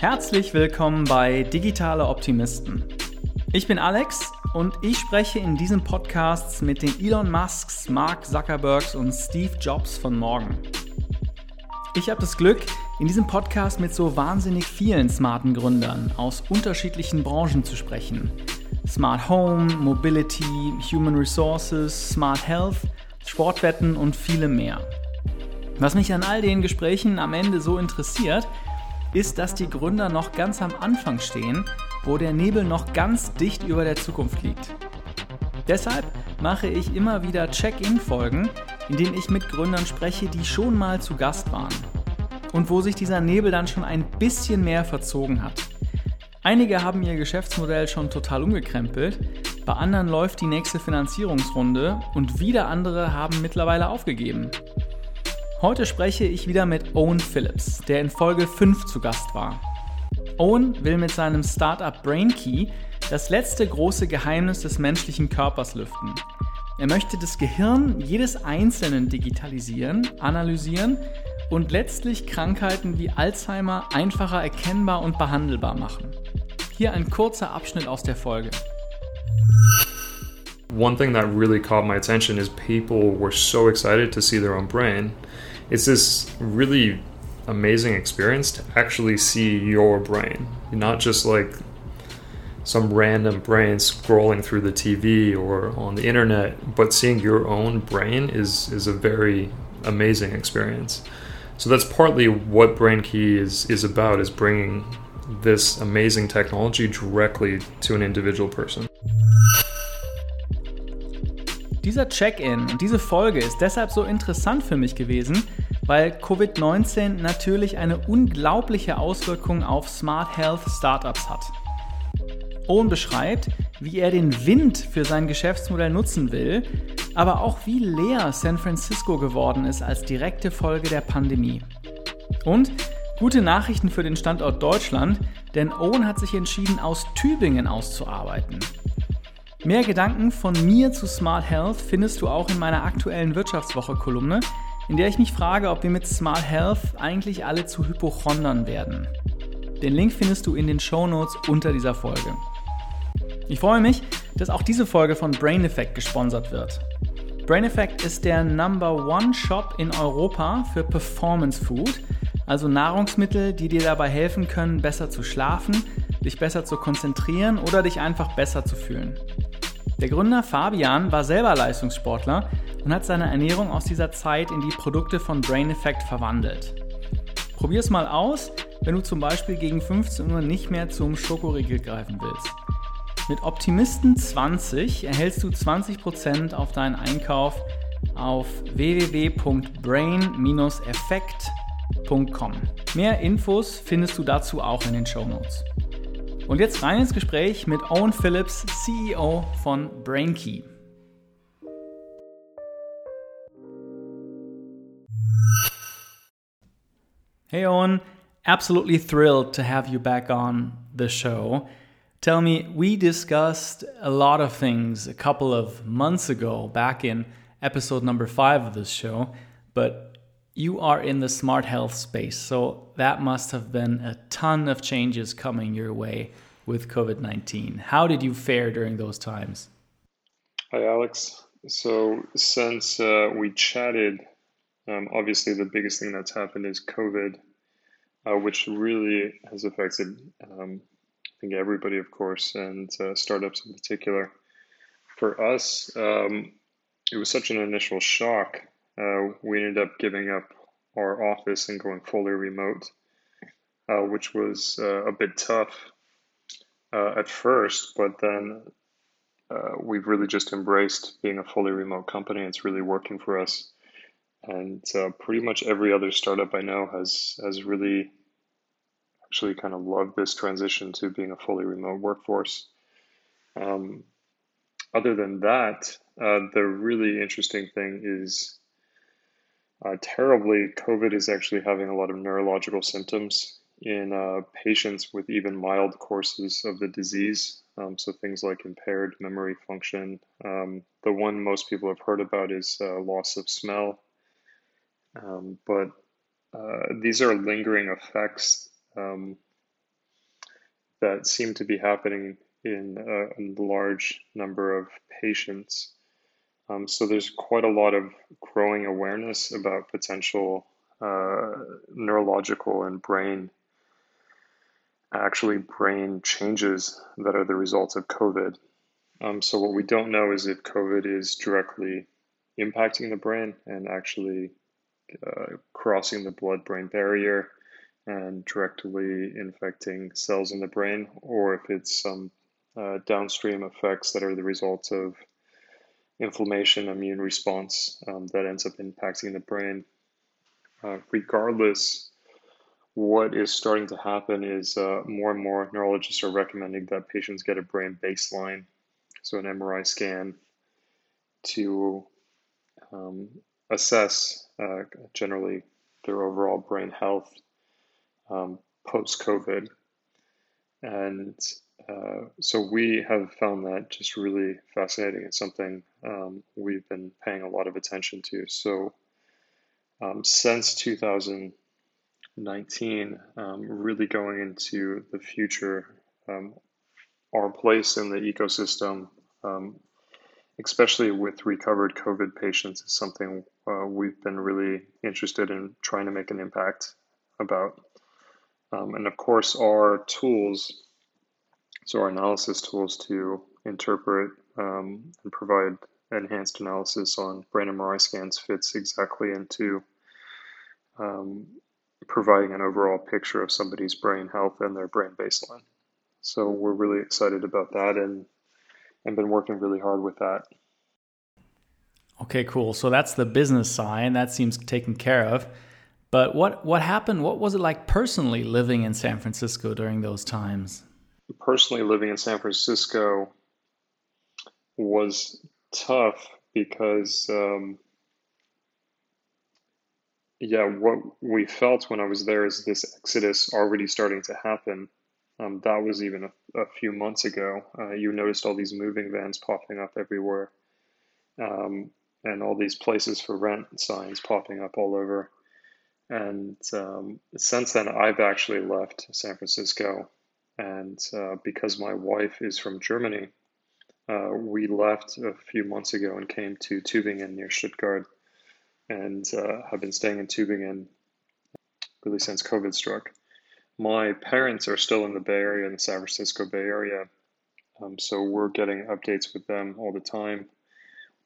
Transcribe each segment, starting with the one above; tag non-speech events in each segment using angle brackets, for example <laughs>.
Herzlich willkommen bei Digitale Optimisten. Ich bin Alex und ich spreche in diesem Podcast mit den Elon Musks, Mark Zuckerbergs und Steve Jobs von morgen. Ich habe das Glück, in diesem Podcast mit so wahnsinnig vielen smarten Gründern aus unterschiedlichen Branchen zu sprechen. Smart Home, Mobility, Human Resources, Smart Health, Sportwetten und viele mehr. Was mich an all den Gesprächen am Ende so interessiert, ist, dass die Gründer noch ganz am Anfang stehen, wo der Nebel noch ganz dicht über der Zukunft liegt. Deshalb mache ich immer wieder Check-in-Folgen, in denen ich mit Gründern spreche, die schon mal zu Gast waren und wo sich dieser Nebel dann schon ein bisschen mehr verzogen hat. Einige haben ihr Geschäftsmodell schon total umgekrempelt, bei anderen läuft die nächste Finanzierungsrunde und wieder andere haben mittlerweile aufgegeben. Heute spreche ich wieder mit Owen Phillips, der in Folge 5 zu Gast war. Owen will mit seinem Startup BrainKey das letzte große Geheimnis des menschlichen Körpers lüften. Er möchte das Gehirn jedes Einzelnen digitalisieren, analysieren und letztlich Krankheiten wie Alzheimer einfacher erkennbar und behandelbar machen. Hier ein kurzer Abschnitt aus der Folge. One thing that really caught my attention is people were so excited to see their own brain. It's this really amazing experience to actually see your brain, not just like some random brain scrolling through the TV or on the internet, but seeing your own brain is is a very amazing experience. So that's partly what BrainKey is is about is bringing this amazing technology directly to an individual person. Dieser Check-in und diese Folge ist deshalb so interessant für mich gewesen, weil Covid-19 natürlich eine unglaubliche Auswirkung auf Smart Health Startups hat. Owen beschreibt, wie er den Wind für sein Geschäftsmodell nutzen will, aber auch wie leer San Francisco geworden ist als direkte Folge der Pandemie. Und Gute Nachrichten für den Standort Deutschland, denn Owen hat sich entschieden, aus Tübingen auszuarbeiten. Mehr Gedanken von mir zu Smart Health findest du auch in meiner aktuellen Wirtschaftswoche-Kolumne, in der ich mich frage, ob wir mit Smart Health eigentlich alle zu Hypochondern werden. Den Link findest du in den Show Notes unter dieser Folge. Ich freue mich, dass auch diese Folge von Brain Effect gesponsert wird. Brain Effect ist der Number One Shop in Europa für Performance Food also Nahrungsmittel, die dir dabei helfen können, besser zu schlafen, dich besser zu konzentrieren oder dich einfach besser zu fühlen. Der Gründer Fabian war selber Leistungssportler und hat seine Ernährung aus dieser Zeit in die Produkte von Brain Effect verwandelt. Probier es mal aus, wenn du zum Beispiel gegen 15 Uhr nicht mehr zum Schokoriegel greifen willst. Mit Optimisten 20 erhältst du 20% auf deinen Einkauf auf www.brain-effekt.com. Mehr Infos findest du dazu auch in den Show Notes. Und jetzt rein ins Gespräch mit Owen Phillips, CEO von BrainKey. Hey Owen, absolutely thrilled to have you back on the show. Tell me, we discussed a lot of things a couple of months ago, back in episode number five of this show, but you are in the smart health space, so that must have been a ton of changes coming your way with COVID 19. How did you fare during those times? Hi, Alex. So, since uh, we chatted, um, obviously the biggest thing that's happened is COVID, uh, which really has affected, um, I think, everybody, of course, and uh, startups in particular. For us, um, it was such an initial shock uh, we ended up giving up our office and going fully remote, uh, which was uh, a bit tough uh, at first, but then uh, we've really just embraced being a fully remote company. It's really working for us. And uh, pretty much every other startup I know has has really actually kind of loved this transition to being a fully remote workforce. Um, other than that, the really interesting thing is uh, terribly, COVID is actually having a lot of neurological symptoms in uh, patients with even mild courses of the disease. Um, so things like impaired memory function. Um, the one most people have heard about is uh, loss of smell. Um, but uh, these are lingering effects um, that seem to be happening in a, a large number of patients. Um, so there's quite a lot of growing awareness about potential uh, neurological and brain, actually brain changes that are the result of COVID. Um, so what we don't know is if COVID is directly impacting the brain and actually uh, crossing the blood-brain barrier and directly infecting cells in the brain, or if it's some uh, downstream effects that are the result of inflammation, immune response um, that ends up impacting the brain. Uh, regardless, what is starting to happen is uh, more and more neurologists are recommending that patients get a brain baseline, so an MRI scan, to um, assess uh, generally their overall brain health um, post COVID. And uh, so we have found that just really fascinating and something um, we've been paying a lot of attention to. So um, since 2019, um, really going into the future, um, our place in the ecosystem, um, especially with recovered COVID patients, is something uh, we've been really interested in trying to make an impact about. Um, and of course, our tools, so our analysis tools to interpret um, and provide enhanced analysis on brain MRI scans fits exactly into um, providing an overall picture of somebody's brain health and their brain baseline. So we're really excited about that and and been working really hard with that. Okay, cool. So that's the business side. That seems taken care of. But what what happened? What was it like personally living in San Francisco during those times? Personally living in San Francisco was tough because um, yeah, what we felt when I was there is this exodus already starting to happen. Um, that was even a, a few months ago. Uh, you noticed all these moving vans popping up everywhere, um, and all these places for rent signs popping up all over. And um, since then, I've actually left San Francisco. And uh, because my wife is from Germany, uh, we left a few months ago and came to Tübingen near Stuttgart and uh, have been staying in Tübingen really since COVID struck. My parents are still in the Bay Area, in the San Francisco Bay Area. Um, so we're getting updates with them all the time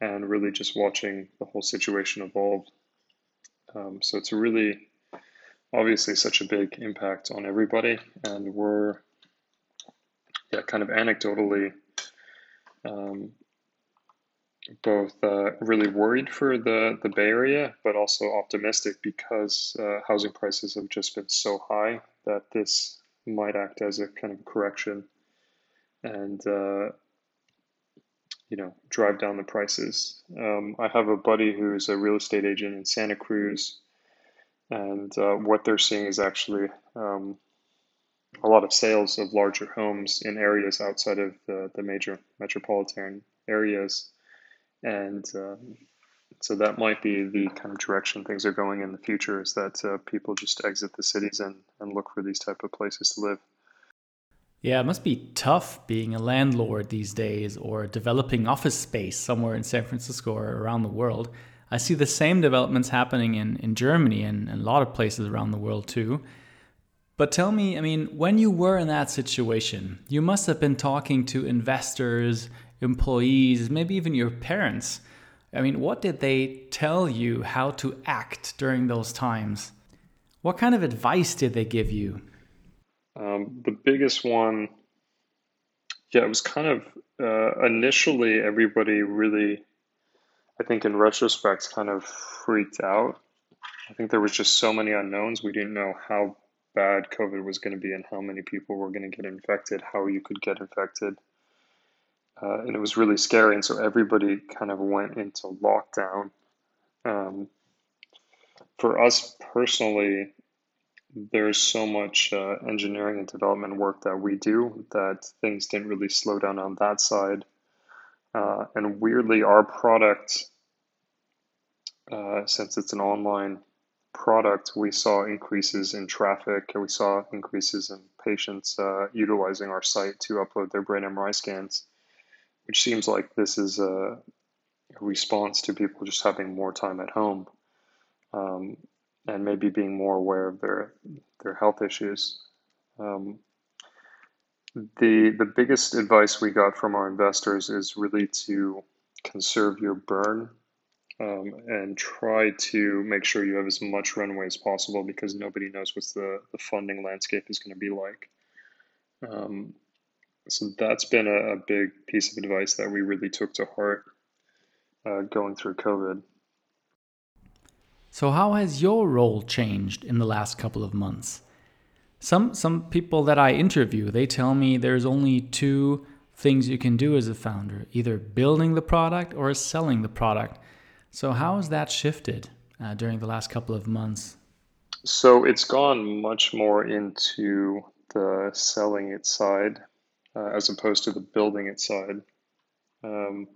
and really just watching the whole situation evolve um, so it's really obviously such a big impact on everybody, and we're yeah kind of anecdotally um, both uh, really worried for the the Bay Area, but also optimistic because uh, housing prices have just been so high that this might act as a kind of correction and uh, you know drive down the prices. Um, I have a buddy who's a real estate agent in Santa Cruz, and uh, what they're seeing is actually um, a lot of sales of larger homes in areas outside of the, the major metropolitan areas, and um, so that might be the kind of direction things are going in the future. Is that uh, people just exit the cities and, and look for these type of places to live. Yeah, it must be tough being a landlord these days or developing office space somewhere in San Francisco or around the world. I see the same developments happening in, in Germany and, and a lot of places around the world too. But tell me, I mean, when you were in that situation, you must have been talking to investors, employees, maybe even your parents. I mean, what did they tell you how to act during those times? What kind of advice did they give you? Um, the biggest one, yeah, it was kind of uh, initially everybody really, I think in retrospect, kind of freaked out. I think there was just so many unknowns. We didn't know how bad COVID was going to be and how many people were going to get infected, how you could get infected. Uh, and it was really scary. And so everybody kind of went into lockdown. Um, for us personally, there's so much uh, engineering and development work that we do that things didn't really slow down on that side. Uh, and weirdly, our product, uh, since it's an online product, we saw increases in traffic and we saw increases in patients uh, utilizing our site to upload their brain MRI scans, which seems like this is a response to people just having more time at home um, and maybe being more aware of their their health issues. Um, the the biggest advice we got from our investors is really to conserve your burn um, and try to make sure you have as much runway as possible because nobody knows what the, the funding landscape is going to be like. Um, so that's been a, a, big piece of advice that we really took to heart uh, going through COVID. So, how has your role changed in the last couple of months? Some some people that I interview, they tell me there's only two things you can do as a founder, either building the product or selling the product. So how has that shifted uh, during the last couple of months? So it's gone much more into the selling it side uh, as opposed to the building it side, um,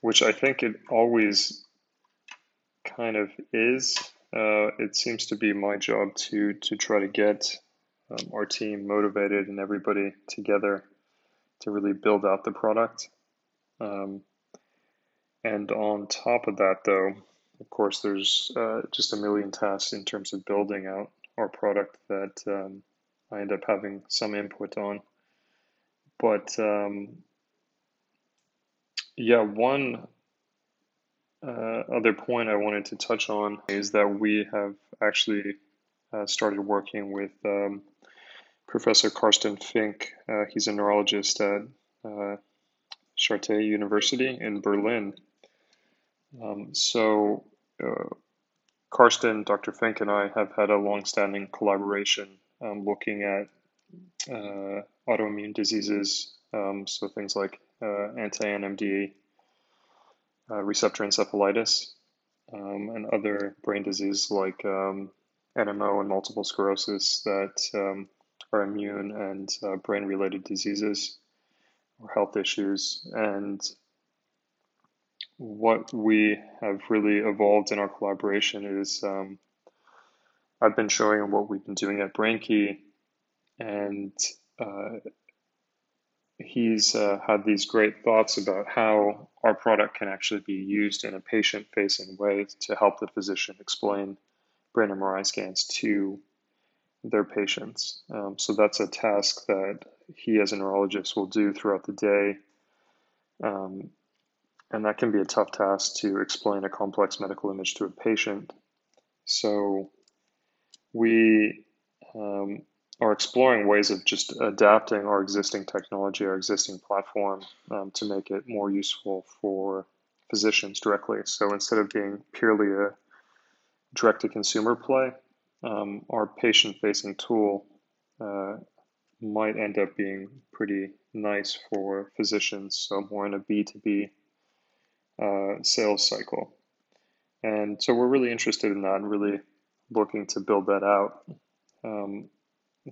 which I think it always kind of is uh, it seems to be my job to to try to get um, our team motivated and everybody together to really build out the product. Um, and on top of that, though, of course, there's uh, just a million tasks in terms of building out our product that um, I end up having some input on. But um, yeah, one uh, other point I wanted to touch on is that we have actually uh, started working with um, Professor Carsten Fink. Uh, he's a neurologist at uh, Charité University in Berlin. Um, so, uh, Carsten, Dr. Fink, and I have had a long-standing collaboration um, looking at uh, autoimmune diseases, um, so things like anti-NMDA uh, receptor encephalitis, um, and other brain diseases like um, NMO and multiple sclerosis that um, are immune and uh, brain related diseases or health issues. And what we have really evolved in our collaboration is um, I've been showing him what we've been doing at BrainKey, and uh, he's uh, had these great thoughts about how our product can actually be used in a patient facing way to help the physician explain brain MRI scans to their patients. Um, so that's a task that he, as a neurologist, will do throughout the day. Um, and that can be a tough task to explain a complex medical image to a patient. So we um, are exploring ways of just adapting our existing technology, our existing platform, um, to make it more useful for physicians directly. So instead of being purely a direct to consumer play, um, our patient facing tool uh, might end up being pretty nice for physicians, so more in a B2B uh, sales cycle. And so we're really interested in that and really looking to build that out. Um,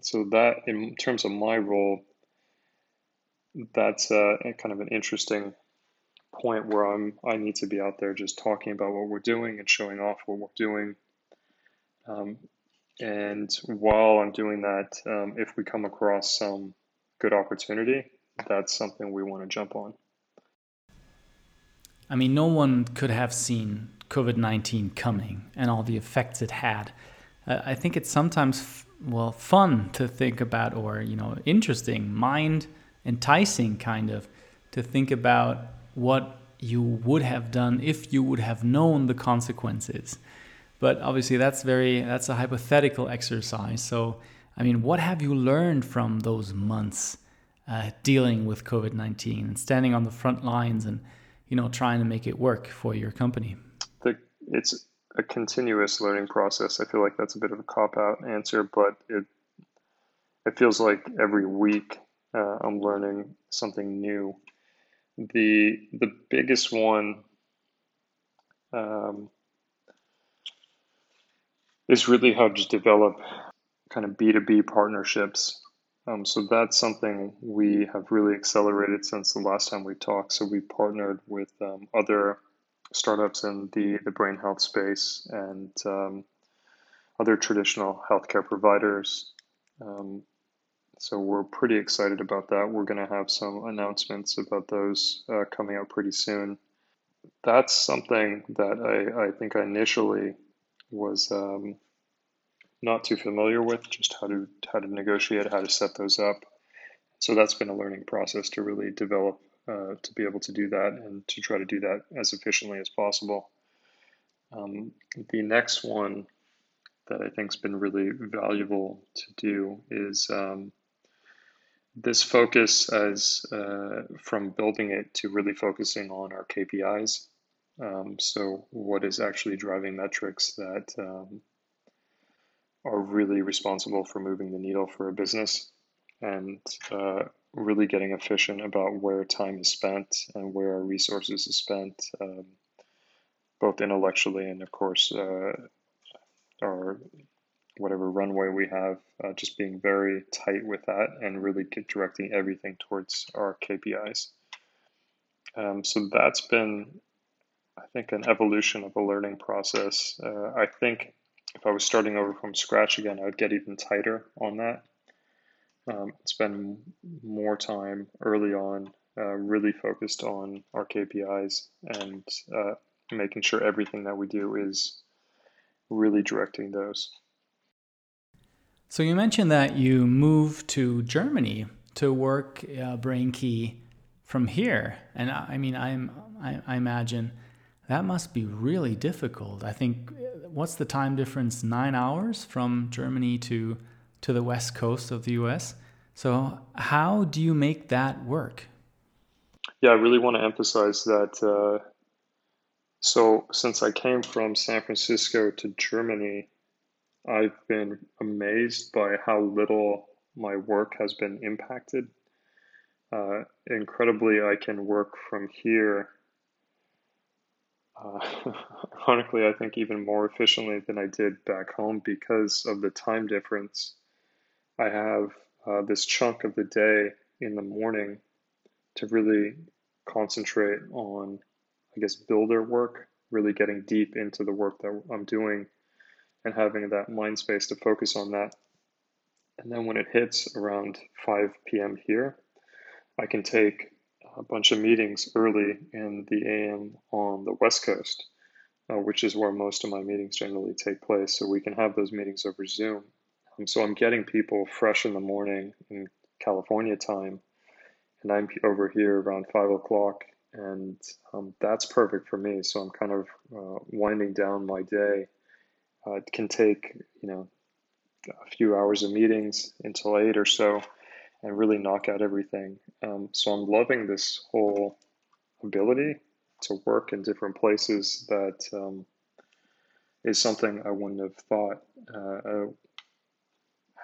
so that, in terms of my role, that's uh, kind of an interesting point where I'm I need to be out there just talking about what we're doing and showing off what we're doing. Um, and while I'm doing that, um, if we come across some good opportunity, that's something we want to jump on. I mean, no one could have seen COVID 19 coming and all the effects it had. Uh, I think it's sometimes well fun to think about or you know interesting mind enticing kind of to think about what you would have done if you would have known the consequences but obviously that's very that's a hypothetical exercise so i mean what have you learned from those months uh, dealing with covid-19 and standing on the front lines and you know trying to make it work for your company the, it's a continuous learning process. I feel like that's a bit of a cop out answer, but it it feels like every week uh, I'm learning something new. The the biggest one um, is really how to develop kind of B2B partnerships. Um, so that's something we have really accelerated since the last time we talked. So we partnered with um, other startups in the, the brain health space and um, other traditional healthcare providers. Um, so we're pretty excited about that. We're going to have some announcements about those uh, coming out pretty soon. That's something that I, I think I initially was um, not too familiar with, just how to how to negotiate, how to set those up. So that's been a learning process to really develop uh, to be able to do that and to try to do that as efficiently as possible. Um, the next one that I think has been really valuable to do is um, this focus as uh, from building it to really focusing on our KPIs. Um, so, what is actually driving metrics that um, are really responsible for moving the needle for a business and uh, really getting efficient about where time is spent and where our resources is spent, um, both intellectually and, of course, uh, our whatever runway we have, uh, just being very tight with that and really directing everything towards our KPIs. Um, so that's been, I think, an evolution of a learning process. Uh, I think if I was starting over from scratch again, I would get even tighter on that. Um, spend more time early on, uh, really focused on our KPIs and uh, making sure everything that we do is really directing those. So you mentioned that you moved to Germany to work uh, BrainKey from here, and I, I mean, I'm I, I, imagine that must be really difficult. I think what's the time difference? Nine hours from Germany to to the west coast of the U.S. So how do you make that work? Yeah, I really want to emphasize that. Uh, so since I came from San Francisco to Germany I've been amazed by how little my work has been impacted. Uh, incredibly, I can work from here. Uh, <laughs> ironically, I think even more efficiently than I did back home because of the time difference. I have uh, this chunk of the day in the morning to really concentrate on, I guess, builder work, really getting deep into the work that I'm doing and having that mind space to focus on that. And then when it hits around 5 p.m. here, I can take a bunch of meetings early in the AM on the West Coast, uh, which is where most of my meetings generally take place. So we can have those meetings over Zoom. Um, so I'm getting people fresh in the morning in California time, and I'm over here around 5 o'clock, and um, that's perfect for me. So I'm kind of uh, winding down my day uh, it can take, you know, a few hours of meetings until eight or so and really knock out everything. Um, so I'm loving this whole ability to work in different places that um, is something I wouldn't have thought uh,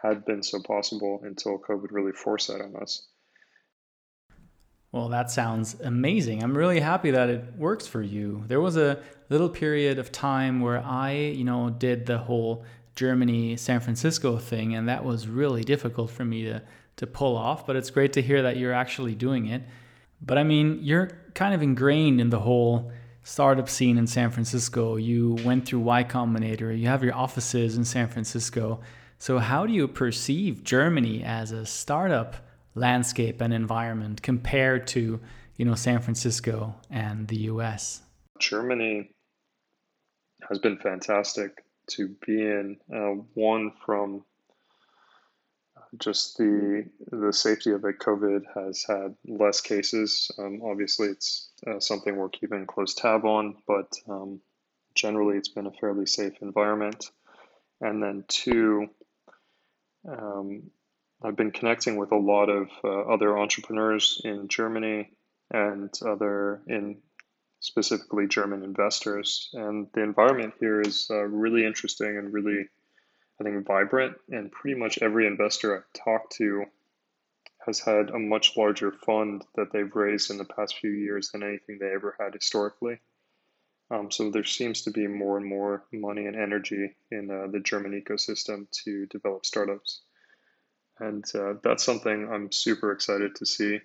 had been so possible until COVID really forced that on us. Well, that sounds amazing. I'm really happy that it works for you. There was a little period of time where I, you know, did the whole Germany San Francisco thing, and that was really difficult for me to to pull off. But it's great to hear that you're actually doing it. But I mean, you're kind of ingrained in the whole startup scene in San Francisco. You went through Y Combinator. You have your offices in San Francisco. So how do you perceive Germany as a startup? landscape and environment compared to you know San Francisco and the US? Germany has been fantastic to be in. Uh, one from just the the safety of it. COVID has had less cases. Um, obviously, it's uh, something we're keeping close tab on, but um, generally, it's been a fairly safe environment. And then two, um, I've been connecting with a lot of uh, other entrepreneurs in Germany and other in specifically German investors. And the environment here is uh, really interesting and really, I think, vibrant. And pretty much every investor I've talked to has had a much larger fund that they've raised in the past few years than anything they ever had historically. Um, so there seems to be more and more money and energy in uh, the German ecosystem to develop startups and uh, that's something I'm super excited to see,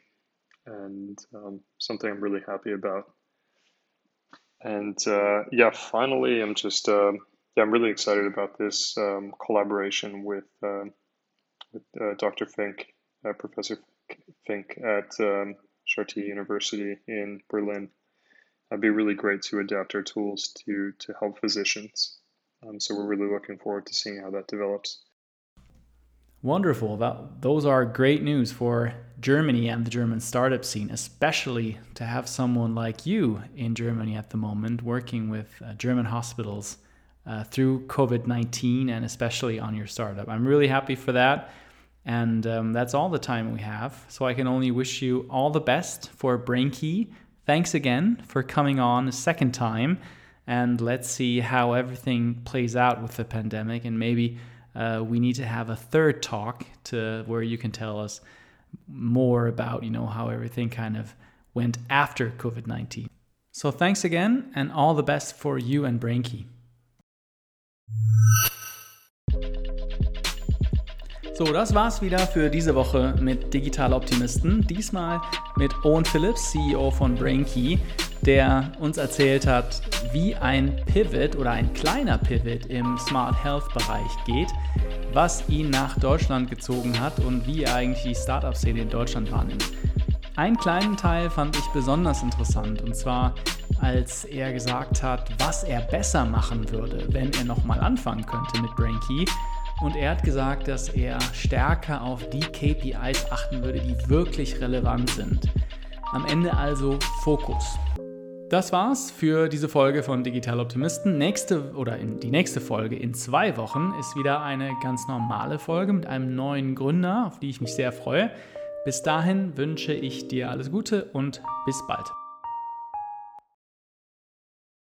and um, something I'm really happy about. And uh, yeah, finally, I'm just uh, yeah, I'm really excited about this um, collaboration with um, with uh, Dr. Fink uh, Professor Fink at um, Charité University in Berlin. It'd be really great to adapt our tools to to help physicians. Um, so we're really looking forward to seeing how that develops. Wonderful. That, those are great news for Germany and the German startup scene, especially to have someone like you in Germany at the moment working with uh, German hospitals uh, through COVID 19 and especially on your startup. I'm really happy for that. And um, that's all the time we have. So I can only wish you all the best for BrainKey. Thanks again for coming on a second time. And let's see how everything plays out with the pandemic. And maybe uh, we need to have a third talk to where you can tell us more about, you know, how everything kind of went after COVID 19. So thanks again and all the best for you and BrainKey. So, das war's wieder für diese Woche mit Digital Optimisten. Diesmal mit Owen Phillips, CEO von BrainKey, der uns erzählt hat, wie ein Pivot oder ein kleiner Pivot im Smart Health Bereich geht, was ihn nach Deutschland gezogen hat und wie er eigentlich die Startup-Szene in Deutschland wahrnimmt. Einen kleinen Teil fand ich besonders interessant und zwar als er gesagt hat, was er besser machen würde, wenn er nochmal anfangen könnte mit BrainKey und er hat gesagt, dass er stärker auf die KPIs achten würde, die wirklich relevant sind. Am Ende also Fokus. Das war's für diese Folge von Digital Optimisten. Nächste oder die nächste Folge in zwei Wochen ist wieder eine ganz normale Folge mit einem neuen Gründer, auf die ich mich sehr freue. Bis dahin wünsche ich dir alles Gute und bis bald.